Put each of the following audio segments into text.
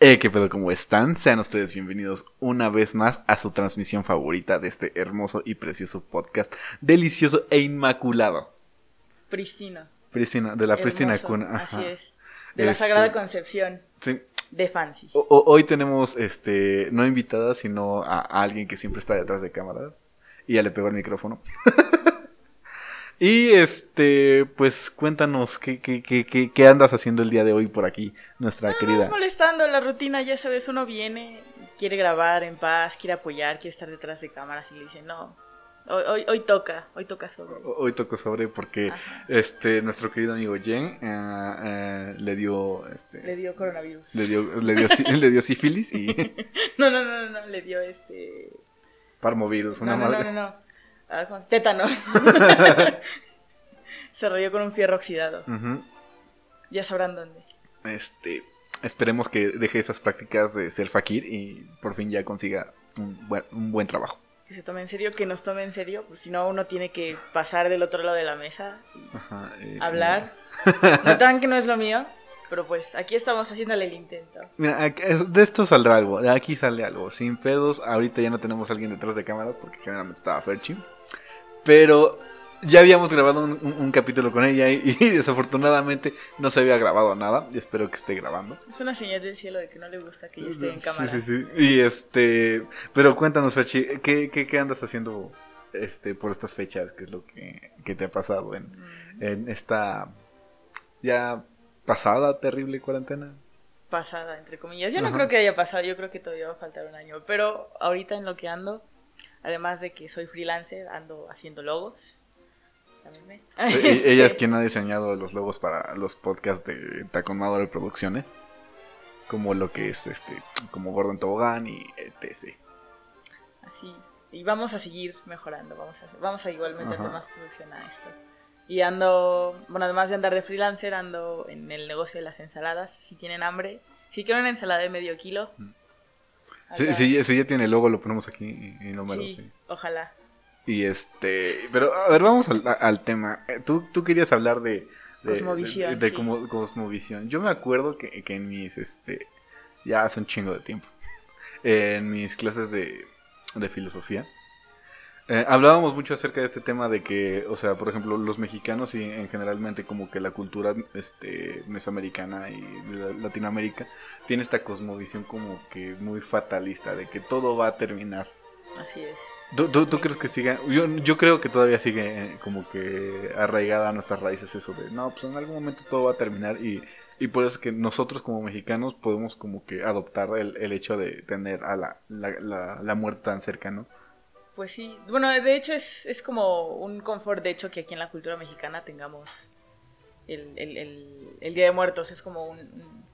Eh, ¿Qué pedo? ¿Cómo están? Sean ustedes bienvenidos una vez más a su transmisión favorita de este hermoso y precioso podcast, delicioso e inmaculado. Pristino. Pristina, de la Pristina Cuna. Así es. De la Este, Sagrada Concepción Sí. de Fancy. O- o- hoy tenemos, este, no invitada, sino a, a alguien que siempre está detrás de cámaras. Y ya le pegó el micrófono. y este, pues cuéntanos, ¿qué, qué, qué, qué, andas haciendo el día de hoy por aquí, nuestra querida? más molestando la rutina, ya sabes, uno viene, quiere grabar en paz, quiere apoyar, quiere estar detrás de cámaras y le dice, no, hoy, hoy, hoy toca, hoy toca sobre. Hoy tocó sobre porque Ajá. este nuestro querido amigo Jen eh, le dio este Le dio coronavirus. le dio le dio, sí- le dio sífilis y No, no, no, no, no, le dio este... parmovirus, una No, no, no, madre. no, no. Ah, ¿cómo se- Tétanos. Se rayó con un fierro oxidado. Ya sabrán dónde. Este, esperemos que deje esas prácticas de ser fakir y por fin ya consiga un buen, un buen trabajo. Que se tome en serio, que nos tome en serio, pues si no uno tiene que pasar del otro lado de la mesa y Ajá, eh, hablar. Notan que no es lo mío, pero pues aquí estamos haciéndole el intento. Mira, de esto saldrá algo, de aquí sale algo. Sin pedos, ahorita ya no tenemos a alguien detrás de cámaras porque generalmente estaba Ferchi. Pero ya habíamos grabado un, un- un capítulo con ella y, y desafortunadamente no se había grabado nada. Y espero que esté grabando. Es una señal del cielo de que no le gusta que yo esté en cámara. Sí, sí, sí. Y este, pero cuéntanos, Ferchi, ¿qué, qué, qué andas haciendo este, por estas fechas? ¿Qué es lo que, que te ha pasado en, Mm, en esta ya pasada terrible cuarentena? Pasada, entre comillas. Yo no Ajá. creo que haya pasado, yo creo que todavía va a faltar un año. Pero ahorita en lo que ando, además de que soy freelancer, ando haciendo logos. E- Ella es Sí. quien ha diseñado los logos para los podcasts de Tacon Madre Producciones. Como lo que es este, como Gordon Tobogán y etc. Así. Y vamos a seguir mejorando, vamos a, vamos a igual meterle más producción a esto. Y ando, bueno, además de andar de freelancer, ando en el negocio de las ensaladas. Si tienen hambre, si quieren una ensalada de medio kilo. Si, acá- si- si ya tiene el logo, lo ponemos aquí y números. sí, sí. ojalá. Y este, pero a ver, vamos al, al tema. Eh, Tú, tú querías hablar de, de, Cosmovisión, de, de sí. como- cosmovisión. Yo me acuerdo que, que en mis, este, ya hace un chingo de tiempo, en mis clases de, de filosofía, eh, hablábamos mucho acerca de este tema de que, o sea, por ejemplo, los mexicanos y en generalmente como que la cultura este, mesoamericana y de Latinoamérica tiene esta cosmovisión como que muy fatalista, de que todo va a terminar. Así es. ¿Tú, tú, tú crees que siga? Yo, yo creo que todavía sigue eh, como que arraigada a nuestras raíces eso de, no, pues en algún momento todo va a terminar y, y por eso es que nosotros como mexicanos podemos como que adoptar el, el hecho de tener a la, la, la, la muerte tan cerca, ¿no? Pues sí, bueno, de hecho es, es como un confort, de hecho, que aquí en la cultura mexicana tengamos el, el, el- el Día de Muertos, es como un, un-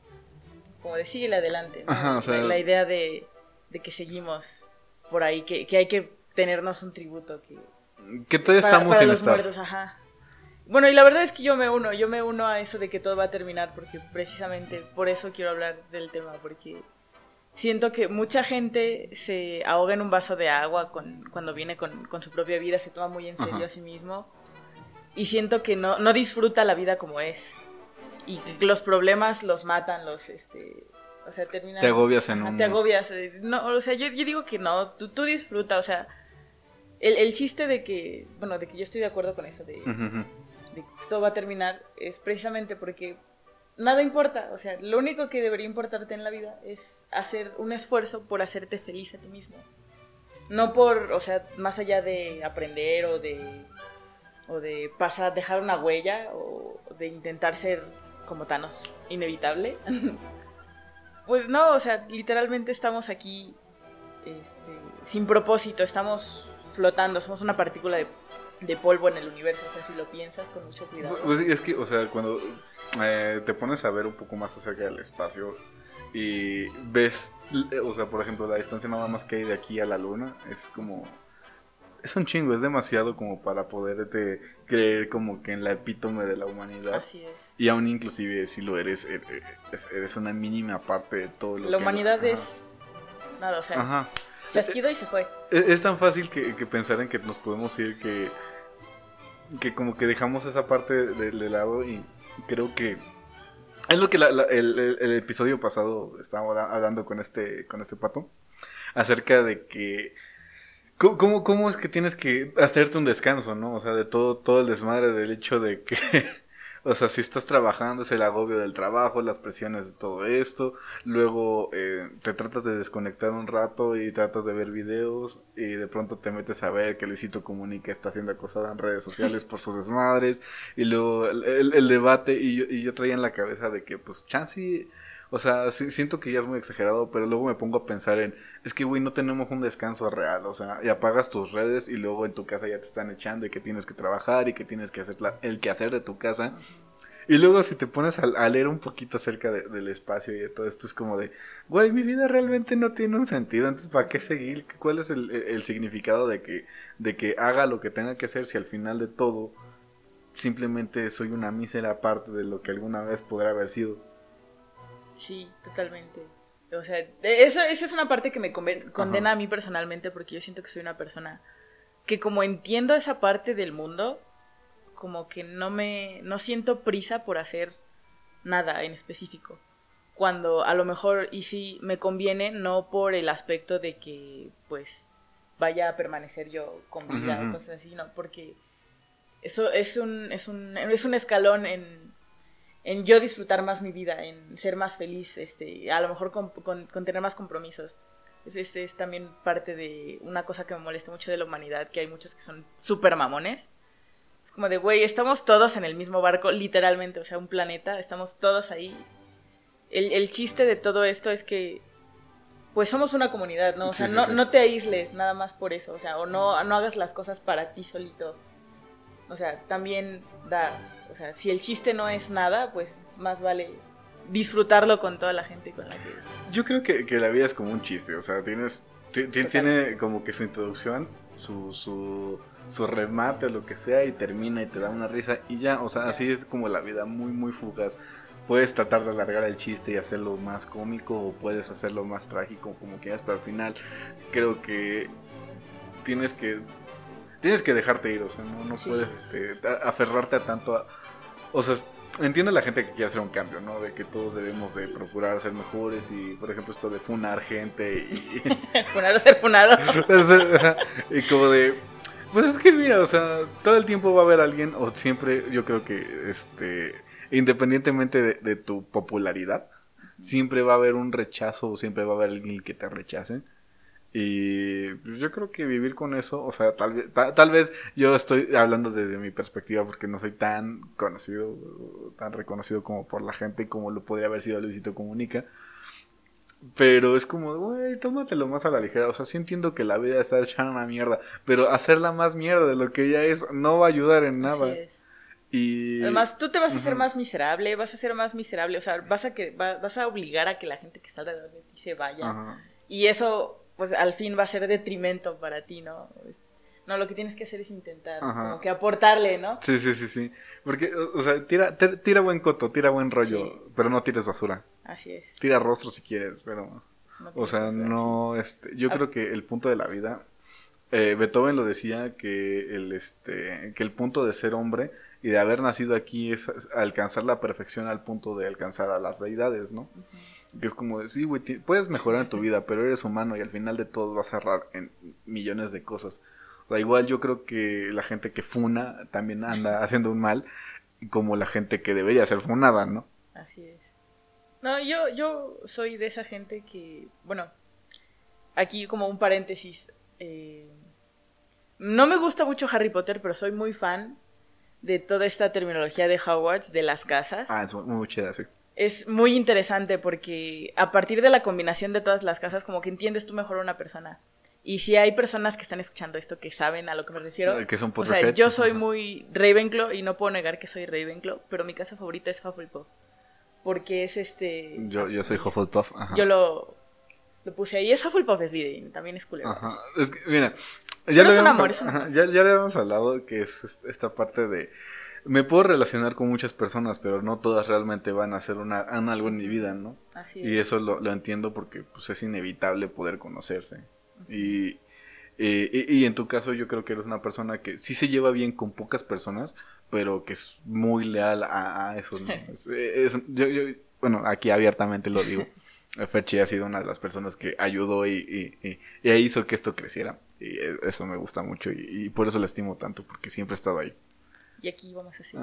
como de síguele adelante, ¿no? Ajá, o sea- la, la idea de, de que seguimos por ahí, que, que hay que tenernos un tributo, que Que todavía para, estamos para sin los estar. muertos, ajá. Bueno, y la verdad es que yo me uno, yo me uno a eso de que todo va a terminar, porque precisamente por eso quiero hablar del tema, porque siento que mucha gente se ahoga en un vaso de agua con, cuando viene con, con su propia vida, se toma muy en serio Ajá. a sí mismo, y siento que no, no disfruta la vida como es, y los problemas los matan, los, este, o sea, terminan... Te agobias en un... Te agobias. eh, No, o sea, yo, yo digo que no, tú, tú disfruta, o sea, el, el chiste de que, bueno, de que yo estoy de acuerdo con eso, de, Ujú, ujú. de que esto va a terminar, es precisamente porque nada importa, o sea, lo único que debería importarte en la vida es hacer un esfuerzo por hacerte feliz a ti mismo. No por, o sea, más allá de aprender o de, o de pasar, dejar una huella o de intentar ser como Thanos, inevitable. Pues no, o sea, literalmente estamos aquí este, sin propósito, estamos flotando, somos una partícula de, de polvo en el universo, o sea, si lo piensas con mucho cuidado. Pues es que, o sea, cuando eh, te pones a ver un poco más acerca del espacio y ves, l- o sea, por ejemplo, la distancia nada más que hay de aquí a la luna, es como... Es un chingo, es demasiado como para poderte creer como que en la epítome de la humanidad. Así es. Y aún inclusive si lo eres, eh, eh, es- eres una mínima parte de todo lo La que... humanidad Ajá. es nada, o sea, Ajá. es chasquido y se fue. Es, es tan fácil que, que pensar en que nos podemos ir que, que como que dejamos esa parte de, de lado y creo que Es lo que el, el- episodio pasado estábamos hablando con este, con este pato. Acerca de que. ¿Cómo, cómo, cómo es que tienes que hacerte un descanso, no? O sea, de todo, todo el desmadre del hecho de que. O sea, si estás trabajando es el agobio del trabajo, las presiones de todo esto. Luego eh, te tratas de desconectar un rato y tratas de ver videos y de pronto te metes a ver que Luisito Comunica está haciendo acosada en redes sociales por sus desmadres. Y luego el, el- debate y yo, y yo traía en la cabeza de que pues chance... O sea, sí- siento que ya es muy exagerado, pero luego me pongo a pensar en, es que, güey, no tenemos un descanso real, o sea, y apagas tus redes y luego en tu casa ya te están echando y que tienes que trabajar y que tienes que hacer la- el quehacer de tu casa. Y luego si te pones a, a leer un poquito acerca de- del espacio y de todo esto, es como de, güey, mi vida realmente no tiene un sentido, entonces ¿para qué seguir? ¿Cuál es el significado de que, de que haga lo que tenga que hacer si al final de todo simplemente soy una mísera parte de lo que alguna vez podrá haber sido? Sí, totalmente. O sea, eso, esa es una parte que me condena a mí personalmente porque yo siento que soy una persona que como entiendo esa parte del mundo, como que no me, no siento prisa por hacer nada en específico. Cuando a lo mejor, y sí, me conviene, no por el aspecto de que, pues, vaya a permanecer yo con vida Ujú. o cosas así, no, porque eso es un, es un, es un escalón en, en yo disfrutar más mi vida, en ser más feliz, este, a lo mejor con, con- con tener más compromisos. Es, es, es también parte de una cosa que me molesta mucho de la humanidad, que hay muchos que son súper mamones. Es como de, güey, estamos todos en el mismo barco, literalmente, o sea, un planeta, estamos todos ahí. El, el chiste de todo esto es que, pues somos una comunidad, ¿no? O sea, Sí, sí, no, sí. no te aísles nada más por eso, o sea, o no, no hagas las cosas para ti solito. O sea, también da, o sea, si el chiste no es nada, pues más vale disfrutarlo con toda la gente con la que... Yo creo que, que la vida es como un chiste, o sea, tienes, tiene como que su introducción, su, su, su remate o lo que sea y termina y te da una risa y ya, o sea, así es como la vida, muy, muy fugaz. Puedes tratar de alargar el chiste y hacerlo más cómico o puedes hacerlo más trágico como quieras, pero al final creo que tienes que tienes que dejarte ir, o sea, no, no Sí. puedes este, aferrarte a tanto a... O sea, entiendo a la gente que quiere hacer un cambio, ¿no? De que todos debemos de procurar ser mejores y, por ejemplo, esto de funar gente y... Funar o ser funado. y como de... Pues es que mira, o sea, todo el tiempo va a haber alguien, o siempre, yo creo que, este, independientemente de, de tu popularidad, siempre va a haber un rechazo o siempre va a haber alguien que te rechace. Y pues, yo creo que vivir con eso, o sea, tal vez, ta- tal vez yo estoy hablando desde mi perspectiva porque no soy tan conocido, tan reconocido como por la gente como lo podría haber sido Luisito Comunica. Pero es como, güey, tómatelo más a la ligera. O sea, sí entiendo que la vida está echada una mierda, pero hacerla más mierda de lo que ya es no va a ayudar en nada. Y Además, tú te vas a hacer más miserable, vas a ser más miserable, o sea, vas a que va- vas a obligar a que la gente que está alrededor de ti se vaya. Y eso, pues al fin va a ser detrimento para ti, ¿no? No, lo que tienes que hacer es intentar, Ajá. como que aportarle, ¿no? Sí, sí, sí, sí. Porque, o sea, tira, tira, buen coto, tira buen rollo, Sí. pero no tires basura. Así es. Tira rostro si quieres, pero... No O sea, no, este, yo Ah. creo que el punto de la vida, eh, Beethoven lo decía que el, este, que el punto de ser hombre y de haber nacido aquí es alcanzar la perfección al punto de alcanzar a las deidades, ¿no? Que es como, sí, güey, puedes mejorar en tu vida, pero eres humano y al final de todo vas a errar en millones de cosas. O sea, igual yo creo que la gente que funa también anda haciendo un mal, como la gente que debería ser funada, ¿no? Así es. No, yo, yo soy de esa gente que, bueno, aquí como un paréntesis, eh, no me gusta mucho Harry Potter, pero soy muy fan de toda esta terminología de Hogwarts, de las casas. Ah, es muy, chida, sí. Es muy interesante porque a partir de la combinación de todas las casas, como que entiendes tú mejor a una persona. Y si hay personas que están escuchando esto que saben a lo que me refiero, Que son o sea, yo soy muy Ravenclaw y no puedo negar que soy Ravenclaw, pero mi casa favorita es Hufflepuff. Porque es este... Yo, yo soy Hufflepuff. Ajá. Yo lo, lo puse ahí. Es Hufflepuff Slytherin, también es culero. Ajá. Es que, mira, Pero ya, es le un amor, es un ajá, amor. ya, ya le habíamos hablado que es est- esta parte de... Me puedo relacionar con muchas personas, pero no todas realmente van a hacer una, algo en mi vida, ¿no? Así Y es. eso lo, lo entiendo porque pues, es inevitable poder conocerse. Y, y, y- y en tu caso yo creo que eres una persona que sí se lleva bien con pocas personas, pero que es muy leal a, eso. bueno, aquí abiertamente lo digo. Ferchi ha sido una de las personas que ayudó y, hizo que esto creciera. Y eso me gusta mucho y, por eso le estimo tanto, porque siempre ha estado ahí. Y aquí vamos así.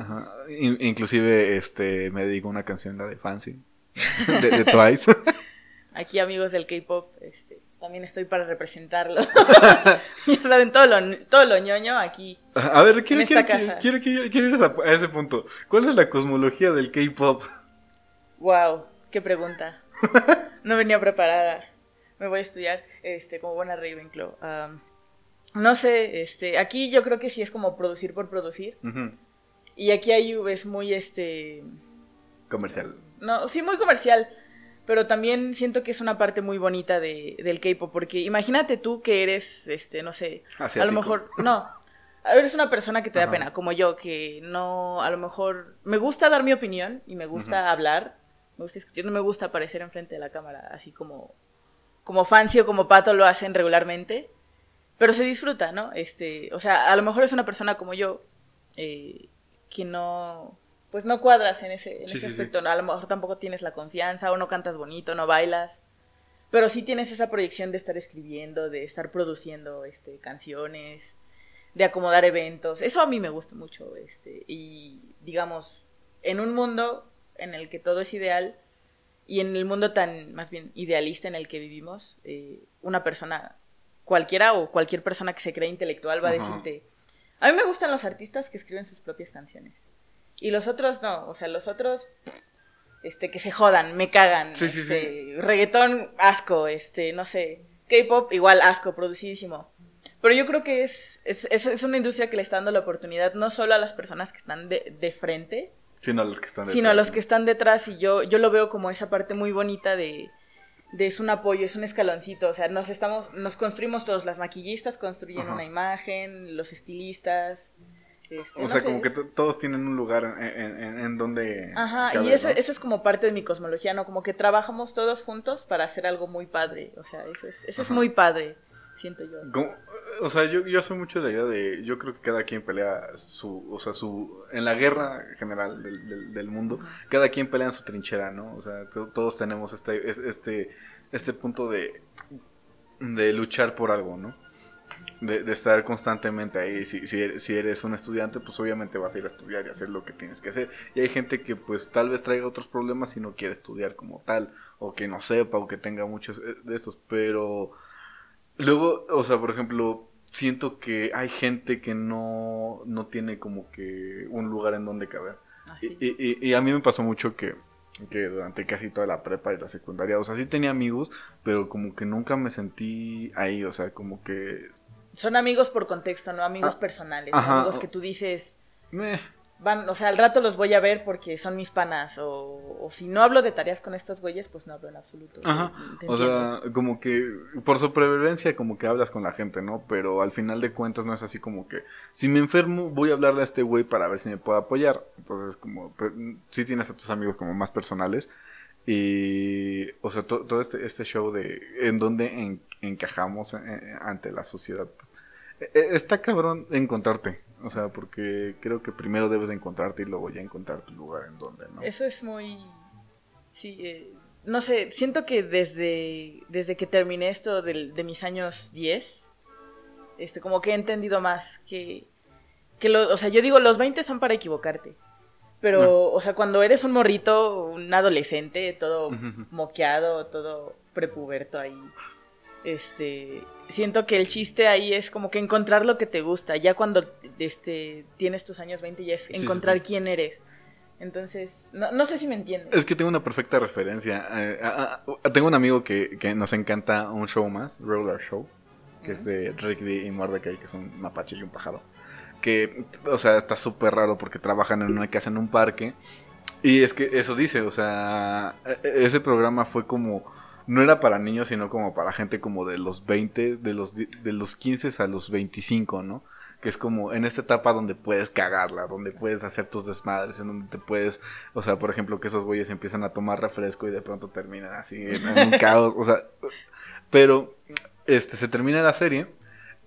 inclusive este, me dedico una canción, la de Fancy, de, Twice. Aquí amigos del K-Pop, este, también estoy para representarlo. ya saben, todo lo, todo lo ñoño aquí. A ver, quiero, quiero, quiero, quiero ir a, ese punto. ¿Cuál es la cosmología del K-Pop? Wow, qué pregunta. no venía preparada. Me voy a estudiar este, como buena Ravenclaw. no sé, este, aquí yo creo que sí es como producir por producir. Y aquí hay es muy este comercial. No, sí muy comercial, pero también siento que es una parte muy bonita de, del K-pop porque imagínate tú que eres este, no sé, a lo mejor no, eres una persona que te da pena, como yo, que no, a lo mejor me gusta dar mi opinión y me gusta hablar, me gusta escuchar, no me gusta aparecer enfrente de la cámara, así como, como Fancy o como Pato lo hacen regularmente, pero se disfruta, ¿no? Este, o sea, a lo mejor es una persona como yo, eh, que no, pues no cuadras en ese, en ese aspecto, a lo mejor tampoco tienes la confianza, o no cantas bonito, no bailas, pero sí tienes esa proyección de estar escribiendo, de estar produciendo, este, canciones, de acomodar eventos, eso a mí me gusta mucho, este, y digamos, en un mundo en el que todo es ideal y en el mundo tan más bien idealista en el que vivimos, eh, una persona cualquiera o cualquier persona que se cree intelectual va a decirte, a mí me gustan los artistas que escriben sus propias canciones. Y los otros no, o sea, los otros este que se jodan, me cagan, este, reggaetón asco, este, no sé, K-pop igual asco, producidísimo. Pero yo creo que es, es, es, una industria que le está dando la oportunidad no solo a las personas que están de, de frente, Sino a los que están detrás. Sino a los que están detrás y yo, yo lo veo como esa parte muy bonita de, de es un apoyo, es un escaloncito, o sea, nos estamos, nos construimos todos, las maquillistas construyen una imagen, los estilistas. Este, o sea, como que todos tienen un lugar en, donde... Ajá, y eso, eso, es como parte de mi cosmología, ¿no? Como que trabajamos todos juntos para hacer algo muy padre, o sea, eso es, eso es muy padre, siento yo. O sea, yo, yo soy mucho de la idea de, yo creo que cada quien pelea su, o sea, su, en la guerra general del, del, mundo, cada quien pelea en su trinchera, ¿no? O sea, todos tenemos este, este, este punto de, de luchar por algo, ¿no? De, estar constantemente ahí. Si, si, eres, si, eres un estudiante, pues obviamente vas a ir a estudiar y hacer lo que tienes que hacer. Y hay gente que pues tal vez traiga otros problemas y no quiere estudiar como tal, o que no sepa, o que tenga muchos eh, de estos, pero luego, o sea, por ejemplo, siento que hay gente que no, no tiene como que un lugar en donde caber. Ah, y, y, y, a mí me pasó mucho que, que durante casi toda la prepa y la secundaria, o sea, sí tenía amigos, pero como que nunca me sentí ahí, o sea, como que... Son amigos por contexto, no amigos ah, personales, amigos que tú dices van, o sea, al rato los voy a ver porque son mis panas, o, si no hablo de tareas con estos güeyes, pues no hablo en absoluto. Ajá, o sea, como que por supervivencia como que hablas con la gente, ¿no? Pero al final de cuentas no es así como que, si me enfermo voy a hablarle a este güey para ver si me puede apoyar. Entonces, como, sí tienes a tus amigos como más personales. Y, o sea, todo este, este show de en dónde encajamos eh, ante la sociedad, pues, e, e, está cabrón encontrarte. O sea, porque creo que primero debes encontrarte y luego ya encontrar tu lugar en donde, ¿no? Eso es muy... Sí, eh, no sé, siento que desde, desde que terminé esto de, de, mis años 10, este, como que he entendido más que... que lo, o sea, yo digo, los 20 son para equivocarte. Pero, o sea, cuando eres un morrito, un adolescente, todo moqueado, todo prepuberto ahí, este, siento que el chiste ahí es como que encontrar lo que te gusta. Ya cuando este, tienes tus años 20 ya es encontrar quién eres. Entonces, no, sé si me entiendes. Es que tengo una perfecta referencia. Eh, tengo un amigo que, nos encanta un show más, Roller Show, que es de Rick D y Mordecai, que son un mapache y un pájaro. Que, o sea, está súper raro porque trabajan en una casa en un parque. Y es que eso dice, o sea, e, e, ese programa fue como no era para niños, sino como para gente como de los 20, de los, de los 15 a los 25, ¿no? Que es como en esta etapa donde puedes cagarla, donde puedes hacer tus desmadres, en donde te puedes, o sea, por ejemplo, que esos güeyes empiezan a tomar refresco y de pronto terminan así en, un caos, o sea, pero este se termina la serie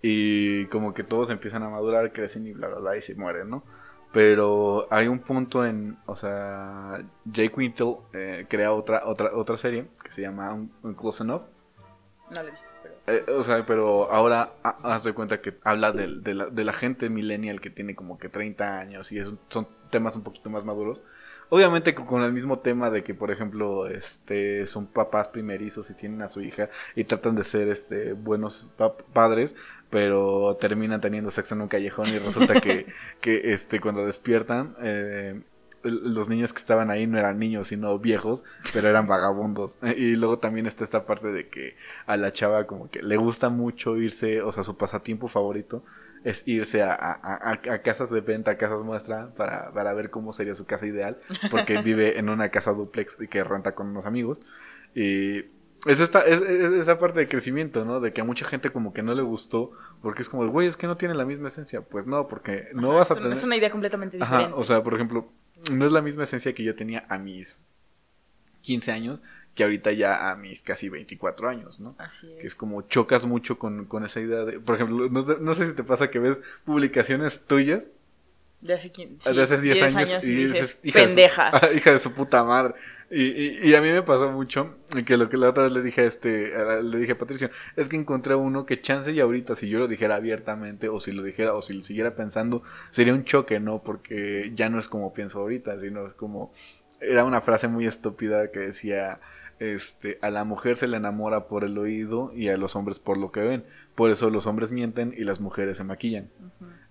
y como que todos empiezan a madurar, crecen y bla bla bla y se mueren, ¿no? Pero hay un punto en, o sea, Jake Wintel eh, crea otra, otra, otra serie que se llama Close Enough. No la he visto, pero... Eh, o sea, pero ahora ha- haz de cuenta que habla de, la, de la gente millennial que tiene como que 30 años y es un- son temas un poquito más maduros. Obviamente con, con el mismo tema de que, por ejemplo, este, son papás primerizos y tienen a su hija y tratan de ser este, buenos pa- padres, pero terminan teniendo sexo en un callejón y resulta que, que este, cuando despiertan, eh, los niños que estaban ahí no eran niños, sino viejos, pero eran vagabundos. Y luego también está esta parte de que a la chava como que le gusta mucho irse, o sea, su pasatiempo favorito es irse a, a- a- a casas de venta, a casas muestra, para, para ver cómo sería su casa ideal, porque vive en una casa duplex y que renta con unos amigos. Y es esta, es, es esa parte de crecimiento, ¿no? De que a mucha gente como que no le gustó, porque es como, güey, es que no tiene la misma esencia. Pues no, porque no Ajá, vas a es, tener... es una idea completamente Ajá, diferente. o sea, por ejemplo, no es la misma esencia que yo tenía a mis 15 años que ahorita ya a mis casi 24 años, ¿no? Así Que es. es como chocas mucho con, con esa idea de, por ejemplo, no, no sé si te pasa que ves publicaciones tuyas De hace, quin- de hace 10 años, y, dices, de su- pendeja. hija de su puta madre. Y, y, y a mí me pasó mucho que lo que la otra vez le dije a este, le dije a Patricio, es que encontré uno que chance y ahorita si yo lo dijera abiertamente o si lo dijera o si lo siguiera pensando sería un choque, ¿no? Porque ya no es como pienso ahorita, sino es como era una frase muy estúpida que decía este a la mujer se le enamora por el oído y a los hombres por lo que ven. Por eso los hombres mienten y las mujeres se maquillan.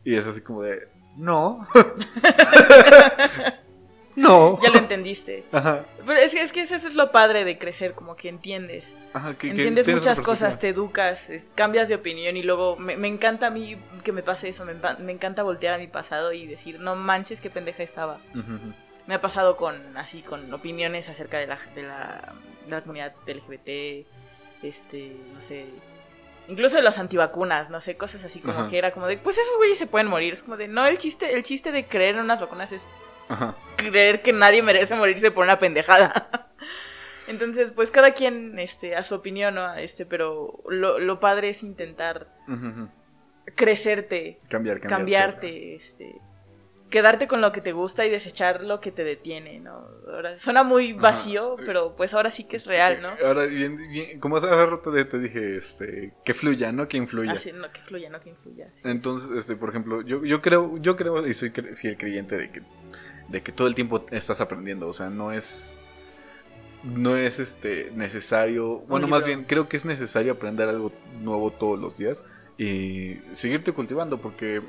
Y es así como de no. entendiste. Ajá. Pero es que, es que eso es lo padre de crecer, como que entiendes. Ajá, que- que entiendes tienes muchas cosas, te educas, es- cambias de opinión y luego me, me encanta a mí que me pase eso, me, encanta voltear a mi pasado y decir, no manches qué pendeja estaba. Me ha pasado con así con opiniones acerca de la, de la, de la comunidad LGBT, este, no sé, incluso de los antivacunas, no sé, cosas así como Ajá. que era como de, pues esos güeyes se pueden morir, es como de, no, el chiste, el chiste de creer en unas vacunas es Ajá. creer que nadie merece morirse por una pendejada. Entonces, pues cada quien este, a su opinión, ¿no? Este, pero lo, lo padre es intentar crecerte, Cambiar, cambiar. cambiarte, este, quedarte con lo que te gusta y desechar lo que te detiene, ¿no? Ahora, suena muy Ajá. vacío, pero pues ahora sí que es real, ¿no? Ahora, bien, bien, como hace rato te dije, este, que fluya, ¿no? Que influya. Así, no que fluya, no que influya. sí. Entonces, este, por ejemplo, yo, yo creo, yo creo y soy fiel creyente de que, de que todo el tiempo estás aprendiendo. O sea, no es, no es este necesario. Bueno, más bien creo que es necesario aprender algo nuevo todos los días y seguirte cultivando porque,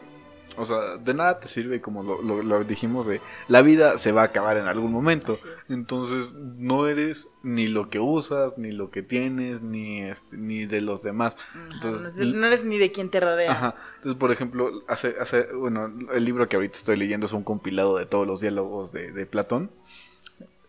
o sea, de nada te sirve como lo, lo- lo dijimos de la vida se va a acabar en algún momento. Entonces no eres ni lo que usas, ni lo que tienes, ni este, ni de los demás. Entonces, no, es- no eres ni de quien te rodea. Ajá. Entonces, por ejemplo, hace, hace, bueno, el libro que ahorita estoy leyendo es un compilado de todos los diálogos de, de Platón.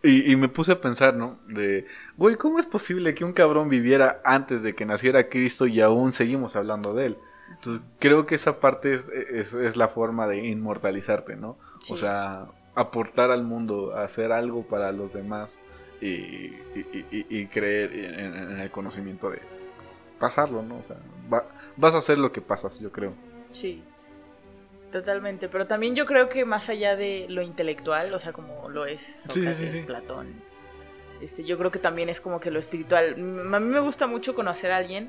Y, y me puse a pensar, ¿no? De, güey, ¿cómo es posible que un cabrón viviera antes de que naciera Cristo y aún seguimos hablando de él? Entonces, creo que esa parte es, es, es la forma de inmortalizarte, ¿no? Sí. O sea, aportar al mundo, hacer algo para los demás y, y- y- y creer en, en el conocimiento de pasarlo, ¿no? O sea, va- vas a hacer lo que pasas, yo creo. Sí, totalmente. Pero también yo creo que más allá de lo intelectual, o sea, como lo es Sí, sí, Sócrates, sí, sí. Platón, este, yo creo que también es como que lo espiritual. A mí me gusta mucho conocer a alguien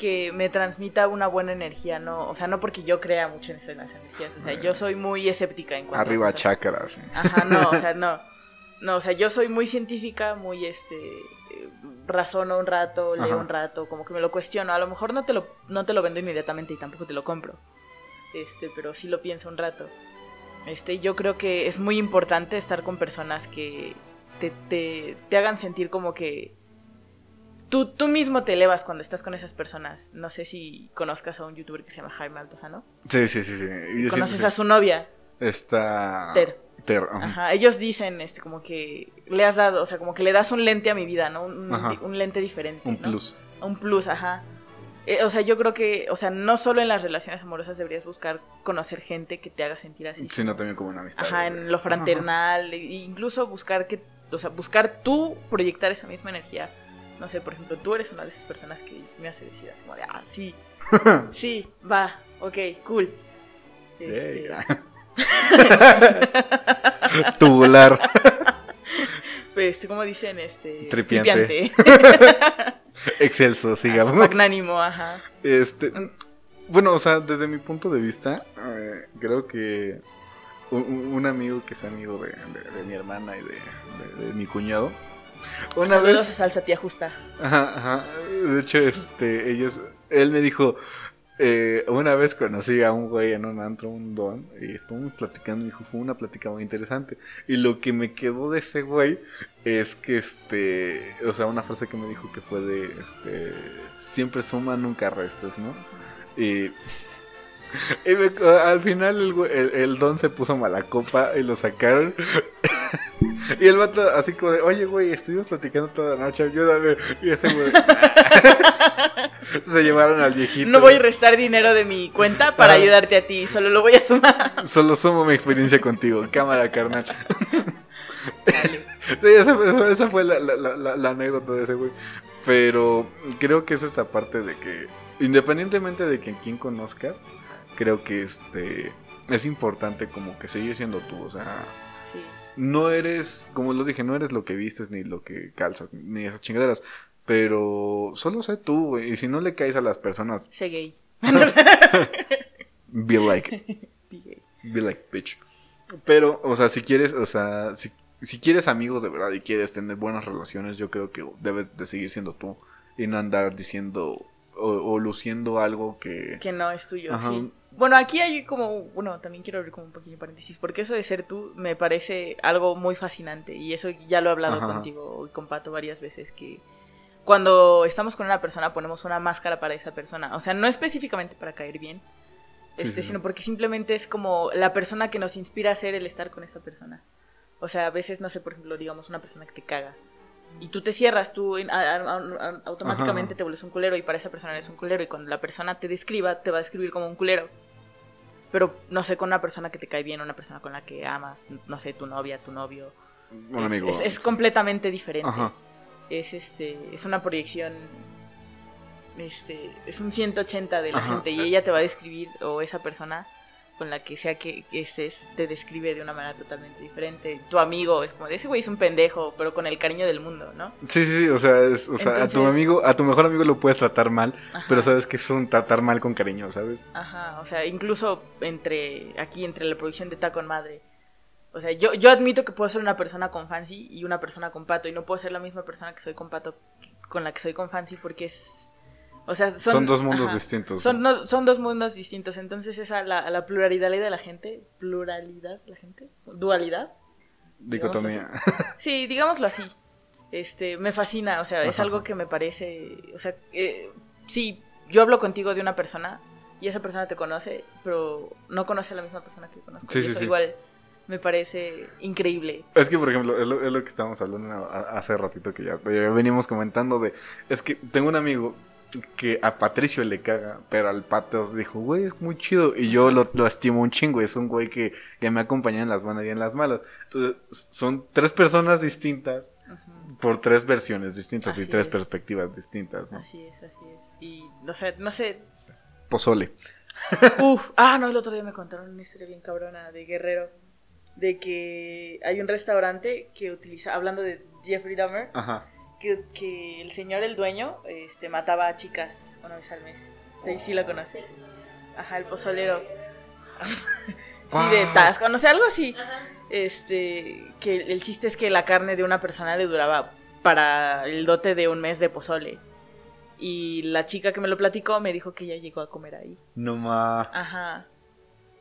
que me transmita una buena energía, no, o sea, no porque yo crea mucho en eso de las energías, o sea, yo soy muy escéptica en cuanto a Arriba cosas. chakras. ¿eh? Ajá, no, o sea, no. No, o sea, yo soy muy científica, muy este razono un rato, leo Ajá. un rato, como que me lo cuestiono. A lo mejor no te lo no te lo vendo inmediatamente y tampoco te lo compro. Este, pero sí lo pienso un rato. Este, yo creo que es muy importante estar con personas que te, te, te hagan sentir como que tú, tú mismo te elevas cuando estás con esas personas. No sé si conozcas a un youtuber que se llama Jaime Altozano. Sí, sí, sí. sí. Yo Conoces a su novia. Está... Ter. Ter, ajá. Ajá, ellos dicen este como que le has dado, o sea, como que le das un lente a mi vida, ¿no? Un, un lente diferente. Un ¿no? plus. Un plus, ajá. Eh, o sea, yo creo que, o sea, no solo en las relaciones amorosas deberías buscar conocer gente que te haga sentir así. Sino también como una amistad. Ajá, en lo fraternal, e incluso buscar que, o sea, buscar tú proyectar esa misma energía. No sé, por ejemplo, tú eres una de esas personas que me hace decir así como de, ah, sí, sí, va, ok, cool. Este. Tubular. Este, ¿cómo dicen? Este, Tripiante. Excelso, sigamos. Magnánimo, ajá. Este, bueno, o sea, desde mi punto de vista, eh, creo que un, un amigo que es amigo de, de- de mi hermana y de mi cuñado, una Saludos vez a Salsa Tía Justa. Ajá, ajá. De hecho, este, ellos, él me dijo, eh, una vez conocí a un güey en un antro, un don, y estuvimos platicando, y dijo, fue una plática muy interesante. Y lo que me quedó de ese güey es que, este, o sea, una frase que me dijo que fue de, este, siempre suma, nunca restes, ¿no? Y, al final el, el, el don se puso mala copa y lo sacaron. Y el vato así como de, oye, güey, estuvimos platicando toda la noche, ayúdame. Y ese güey... Se llevaron al viejito. No voy a restar dinero de mi cuenta para ayudarte a ti, solo lo voy a sumar. Solo sumo mi experiencia contigo. Cámara, carnal. Sí, esa, esa fue la, la- la- la- la anécdota de ese güey. Pero creo que es esta parte de que, independientemente de que quien conozcas, creo que este es importante como que seguir siendo tú. O sea, Sí. no eres, como los dije, no eres lo que vistes ni lo que calzas, ni esas chingaderas. Pero solo sé tú, güey. Y si no le caes a las personas, Sé gay. be like. Be gay. Be like bitch. Pero, o sea, si quieres, o sea, si, si quieres amigos de verdad y quieres tener buenas relaciones, yo creo que debes de seguir siendo tú y no andar diciendo o, o luciendo algo que... Que no es tuyo, Ajá. sí. Bueno, aquí hay como, bueno, también quiero abrir como un pequeño paréntesis, porque eso de ser tú me parece algo muy fascinante y eso ya lo he hablado Ajá. contigo y con Pato varias veces que cuando estamos con una persona ponemos una máscara para esa persona, o sea, no específicamente para caer bien, Sí, este, sí, sí. sino porque simplemente es como la persona que nos inspira a ser el estar con esa persona. O sea, a veces, no sé, por ejemplo, digamos una persona que te caga. Y tú te cierras, tú a- a- a- automáticamente Ajá. te vuelves un culero y para esa persona eres un culero. Y cuando la persona te describa, te va a describir como un culero. Pero, no sé, con una persona que te cae bien, una persona con la que amas, no sé, tu novia, tu novio. Un es, amigo. es- es completamente diferente. Ajá. Es este, es una proyección, este, es un 180 de la Ajá. gente y ella te va a describir, o esa persona con la que sea que estés, te describe de una manera totalmente diferente. Tu amigo es como, ese güey es un pendejo, pero con el cariño del mundo, ¿no? Sí, sí, sí, o sea, es- o sea a tu amigo, a tu mejor amigo lo puedes tratar mal, Ajá. pero sabes que es un tratar mal con cariño, ¿sabes? Ajá, o sea, incluso entre, aquí entre la producción de Ta con Madre. O sea, yo, yo admito que puedo ser una persona con Fancy y una persona con Pato, y no puedo ser la misma persona que soy con Pato con la que soy con Fancy porque es... O sea, son, Son dos mundos ajá. distintos. Son, no- son dos mundos distintos, entonces esa, la, la pluralidad de la gente, pluralidad la gente, dualidad, Dicotomía. Sí, digámoslo así. Este, me fascina, o sea, es Ajá. algo que me parece, o sea, eh, sí, yo hablo contigo de una persona y esa persona te conoce, pero no conoce a la misma persona que conozco. Sí, y sí, eso sí. igual me parece increíble. Es que, por ejemplo, es lo, es lo que estábamos hablando hace ratito que ya, ya venimos comentando de... Es que tengo un amigo que a Patricio le caga, pero al Pato dijo, güey, es muy chido. Y yo lo, lo estimo un chingo, es un güey que, que me acompaña en las buenas y en las malas. Entonces, son tres personas distintas por tres versiones distintas y tres es. perspectivas distintas. ¿no? Así es, así es. Y no sé, no sé. Pozole. Uf, ah, no, el otro día me contaron una historia bien cabrona de Guerrero. De que hay un restaurante que utiliza, hablando de Jeffrey Dahmer, Ajá. Que, que el señor, el dueño, este, mataba a chicas una vez al mes. Sí, sí lo conoces. Ajá, el pozolero. sí, de. Tasco, no sé, algo así. Este, que el chiste es que la carne de una persona le duraba para el dote de un mes de pozole. Y la chica que me lo platicó me dijo que ella llegó a comer ahí. No ma. Ajá.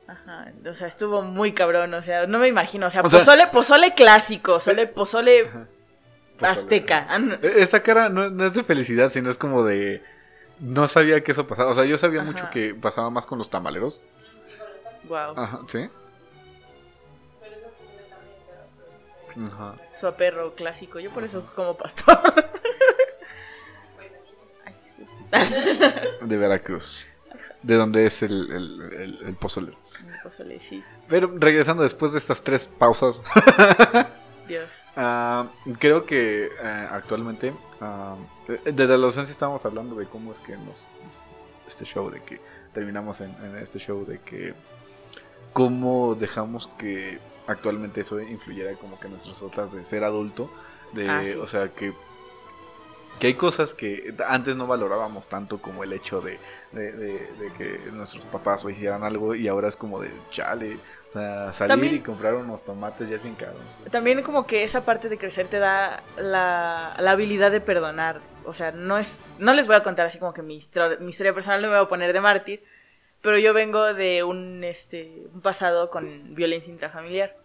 Ajá. O sea, estuvo muy cabrón. O sea, no me imagino. O sea, O sea- pozole, pozole clásico. Pozole, pozole Pozole. azteca. Ah, no. E- Esta cara no, no es de felicidad, sino es como de... No sabía que eso pasaba. O sea, yo sabía Ajá. mucho que pasaba más con los tamaleros. Wow. Ajá, ¿sí? Ajá. Su aperro clásico. Yo por eso como pastor. De Veracruz. De donde es el, el, el. Un pozole, sí. Pero regresando después de estas tres pausas, Dios. ah, creo que ah, actualmente, ah, de- desde la adolescencia estábamos hablando de cómo es que nos... Este show, de que terminamos en, en este show, de que cómo dejamos que actualmente eso influyera como que nuestras otras de ser adulto, de, Ah, sí. o sea, que que hay cosas que antes no valorábamos tanto como el hecho de, de, de- de que nuestros papás o hicieran algo y ahora es como de chale, o sea, salir También- y comprar unos tomates ya es bien caro. También como que esa parte de crecer te da la, la habilidad de perdonar. O sea, no es. No les voy a contar así como que mi historia, mi historia personal no me voy a poner de mártir. Pero yo vengo de un este. un pasado con violencia intrafamiliar.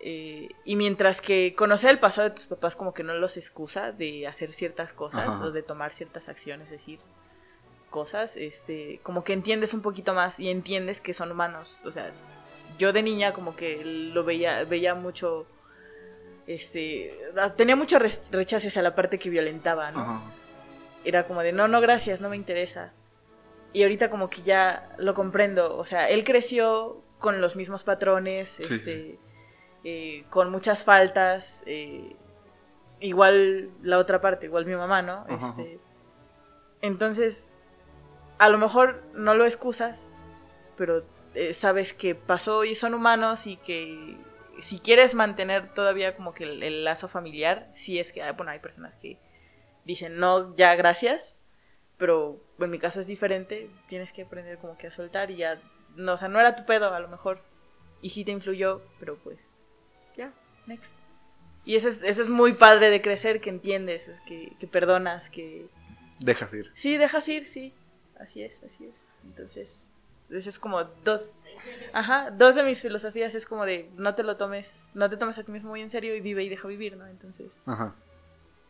Eh, y mientras que conocer el pasado de tus papás como que no los excusa de hacer ciertas cosas Ajá. o de tomar ciertas acciones, es decir, cosas, este, como que entiendes un poquito más y entiendes que son humanos. O sea, yo de niña como que lo veía, veía mucho, este, tenía mucho re- rechazo hacia la parte que violentaba, ¿no? Ajá. Era como de, no, no, gracias, no me interesa. Y ahorita como que ya lo comprendo, o sea, él creció con los mismos patrones, Sí, este, sí. eh, con muchas faltas, eh, igual la otra parte, igual mi mamá, ¿no? Ajá. Este, entonces, a lo mejor no lo excusas, pero eh, sabes que pasó y son humanos y que si quieres mantener todavía como que el, el lazo familiar, si es que, ah, bueno, hay personas que dicen no, ya gracias, pero en mi caso es diferente, tienes que aprender como que a soltar y ya, no, o sea, no era tu pedo a lo mejor, y sí te influyó, pero pues, ya, next. Y eso es, eso es muy padre de crecer, que entiendes, es que, que perdonas, que... Dejas ir. Sí, dejas ir, sí, así es, así es. Entonces, ese es como dos... Ajá, dos de mis filosofías es como de no te lo tomes, no te tomes a ti mismo muy en serio y vive y deja vivir, ¿no? Entonces, Ajá.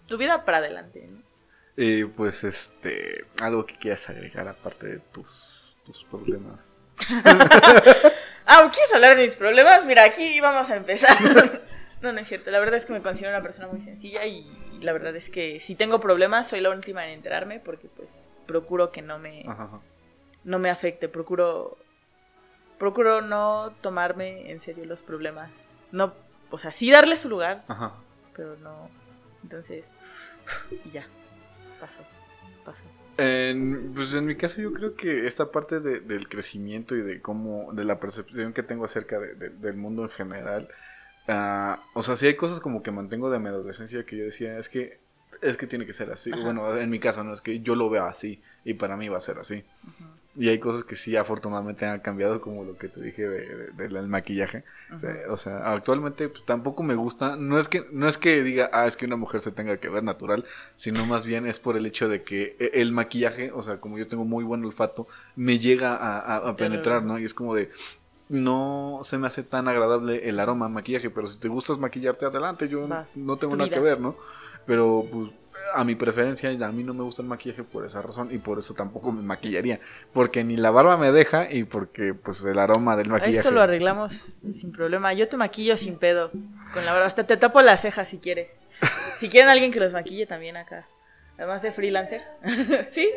tu vida para adelante, ¿no? Y pues este, algo que quieras agregar aparte de tus, tus problemas. Ah, ¿quieres hablar de mis problemas? Mira, aquí vamos a empezar. no, no es cierto. La verdad es que me considero una persona muy sencilla y, y la verdad es que si tengo problemas soy la última en enterarme porque pues procuro que no me, Ajá. ajá. No me afecte. Procuro, procuro no tomarme en serio los problemas. No, o sea, sí darle su lugar, Ajá. pero no. Entonces, y ya. Pasó, pasó. En, pues en mi caso yo creo que esta parte de- del crecimiento y de cómo, de la percepción que tengo acerca de- de- del mundo en general, ah, o sea, sí hay cosas como que mantengo de mi adolescencia que yo decía, es que, es que tiene que ser así. Ajá. Bueno, en mi caso no, es que yo lo veo así y para mí va a ser así. Y hay cosas que sí afortunadamente han cambiado, como lo que te dije de- de- del maquillaje. O sea, Ujú. o sea, actualmente pues, tampoco me gusta. No es que no es que diga, ah, es que una mujer se tenga que ver natural, sino más bien es por el hecho de que e- el maquillaje, o sea, como yo tengo muy buen olfato, me llega a, a- a penetrar, ¿no? Y es como de, no se me hace tan agradable el aroma maquillaje, pero si te gustas maquillarte, adelante, yo Vas, no tengo nada que ver, ¿no? Pero pues a mi preferencia, a mí no me gusta el maquillaje por esa razón y por eso tampoco me maquillaría, porque ni la barba me deja y porque pues el aroma del maquillaje. Esto lo arreglamos sin problema. Yo te maquillo sin pedo. Con la barba. Hasta te tapo las cejas si quieres. Si quieren alguien que los maquille también acá. Además de freelancer. ¿Sí?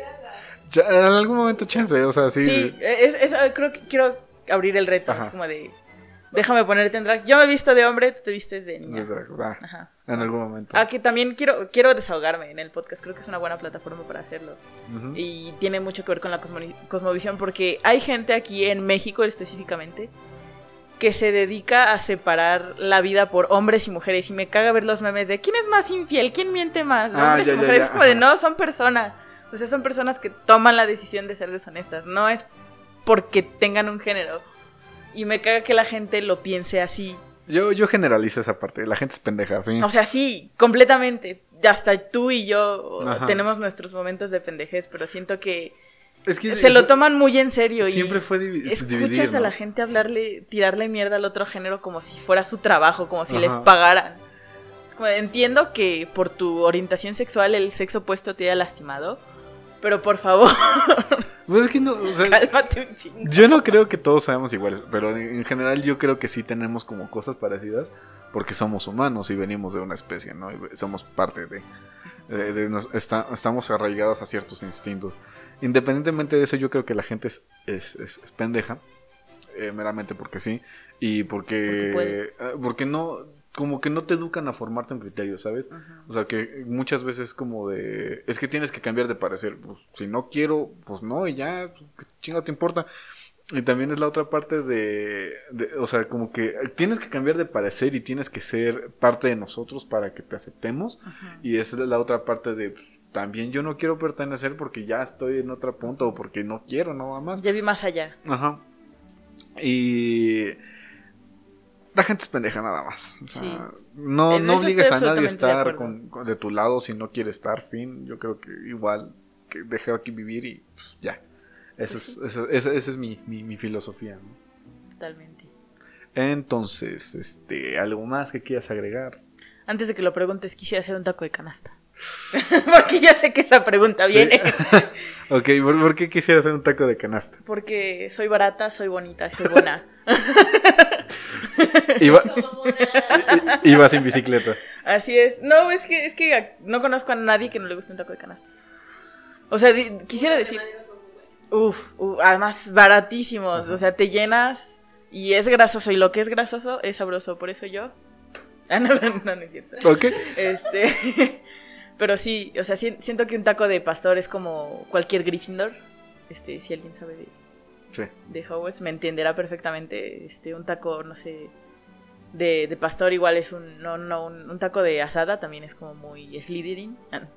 Ya, en algún momento chance, o sea, sí. Sí, es, es- creo que quiero abrir el reto. Ajá. Es como de. Déjame ponerte en drag. Yo me he visto de hombre, tú te vistes de niña. Ah, Ajá. en algún momento. Ah, que también quiero, quiero desahogarme en el podcast. Creo que es una buena plataforma para hacerlo. Y tiene mucho que ver con la cosmovisión porque hay gente aquí en México específicamente que se dedica a separar la vida por hombres y mujeres y me caga ver los memes de quién es más infiel, quién miente más, Ah, hombres ya, y mujeres. ya, Es como de no, son personas. O sea, son personas que toman la decisión de ser deshonestas. No es porque tengan un género. Y me caga que la gente lo piense así. Yo, yo generalizo esa parte, la gente es pendeja, fin. O sea, sí, completamente. Hasta tú y yo Ajá. tenemos nuestros momentos de pendejez, pero siento que es que se lo eso- toman muy en serio Siempre y fue divi- escuchas dividir, a ¿no? la gente hablarle, tirarle mierda al otro género como si fuera su trabajo, como si les Ajá. pagaran. Es como, entiendo que por tu orientación sexual el sexo opuesto te haya lastimado, pero por favor, Pues es que no, o sea, cálmate un chingo. yo no creo que todos seamos iguales, pero en en general yo creo que sí tenemos como cosas parecidas porque somos humanos y venimos de una especie, ¿no? Y somos parte de... de- de nos- está- estamos arraigados a ciertos instintos. Independientemente de eso, yo creo que la gente es, es, es- es pendeja, eh, meramente porque sí, y porque... Porque puede. eh, porque no... Como que no te educan a formarte un criterio, ¿sabes? O sea, que muchas veces como de... Es que tienes que cambiar de parecer. Pues, si no quiero, pues no, y ya, pues, ¿qué chingo te importa? Y también es la otra parte de, de, o sea, como que tienes que cambiar de parecer y tienes que ser parte de nosotros para que te aceptemos. Y esa es la otra parte de, pues, también yo no quiero pertenecer porque ya estoy en otro punto o porque no quiero nada más. Ya vi más allá. Ajá. Y la gente es pendeja nada más. O sea, Sí. no, no obligues a nadie a de estar acuerdo. con, con- de tu lado si no quiere estar, fin. Yo creo que igual que dejé aquí vivir y pues, ya. Eso Pues es, eso- esa, esa es mi, mi, mi filosofía. ¿no? Totalmente. Entonces, este, ¿algo más que quieras agregar? Antes de que lo preguntes, quisiera hacer un taco de canasta. Porque ya sé que esa pregunta Sí. viene. Ok, ¿por, por qué quisiera hacer un taco de canasta? Porque soy barata, soy bonita, soy buena. Iba, iba sin bicicleta. Así es. No, es que, es que no conozco a nadie que no le guste un taco de canasta. O sea, di- quisiera decir. Uf, uf, además baratísimos. O sea, te llenas y es grasoso. Y lo que es grasoso es sabroso. Por eso yo. Ah, no, no, no, no es cierto. Ok. Este. Pero sí, o sea, si- siento que un taco de pastor es como cualquier Gryffindor. Este, si alguien sabe de, Sí. de Hogwarts me entenderá perfectamente. Este, un taco, no sé, de, de pastor igual es un, no, no, un, un taco de asada también es como muy Slytherin. Ah, no.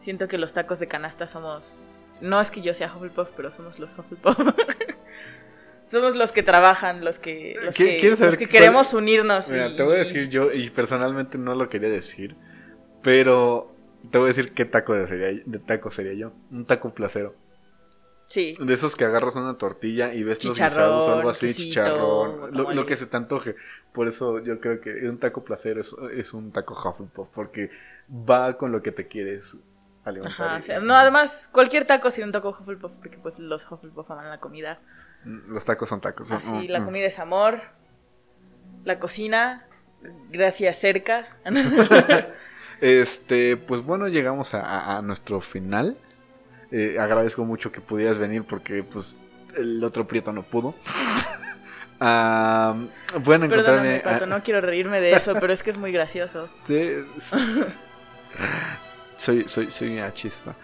Siento que los tacos de canasta somos, no es que yo sea Hufflepuff, pero somos los Hufflepuff. somos los que trabajan, los que, los ¿Qui- que, los que cuál- queremos unirnos. Mira, y- te voy a decir yo, y personalmente no lo quería decir, pero te voy a decir qué taco sería, de taco sería yo. Un taco placero. Sí. De esos que agarras una tortilla y ves los guisados o algo así, quesito, chicharrón, lo, que se te antoje. Por eso yo creo que un taco placero es, es un taco Hufflepuff, porque va con lo que te quieres alimentar. Ajá, y- o sea, no, además, cualquier taco sería un taco Hufflepuff, porque pues los Hufflepuff aman la comida. Los tacos son tacos. Así, Mm, la mm. comida es amor, la cocina, gracias cerca. Este, pues bueno, llegamos a, a- a nuestro final. Eh, agradezco mucho que pudieras venir porque pues el otro prieto no pudo. Am, pueden encontrarme. Pato, no quiero reírme de eso, pero es que es muy gracioso. sí, soy, soy, soy una chispa.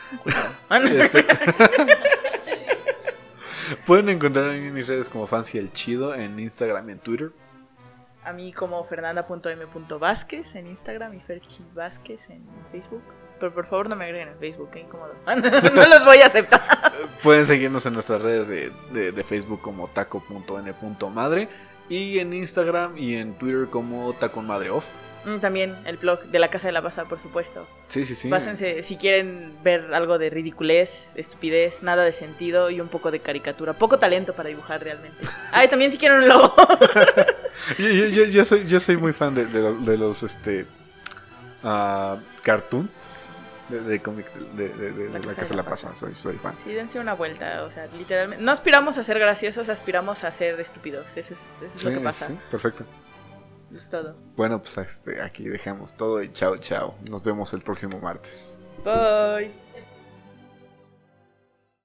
Ah. Este- pueden encontrarme en mis redes como Fancy el Chido en Instagram y en Twitter. A mí como fernanda.m.vázquez en Instagram y Ferchi Vázquez en Facebook. Pero por favor no me agreguen en Facebook, qué incómodo. no los voy a aceptar. Pueden seguirnos en nuestras redes de, de- de Facebook como taco.n.madre y en Instagram y en Twitter como taconmadreoff. Mm, También el blog de la Casa de la Baza, por supuesto. Sí, sí, sí. Pásense si quieren ver algo de ridiculez, estupidez, nada de sentido y un poco de caricatura. Poco talento para dibujar realmente. Ay, también si quieren un logo. Yo, yo- yo- yo soy, yo soy muy fan de, de los, de los, este, ah, cartoons de, de cómic de, de- de- de la, Casa la Pasa. Soy, soy fan. Sí, dense una vuelta, o sea, literalmente. No aspiramos a ser graciosos, aspiramos a ser estúpidos. Eso es, eso es lo que pasa. sí, perfecto. Es todo. Bueno, pues este, aquí dejamos todo y chao, chao. Nos vemos el próximo martes. Bye.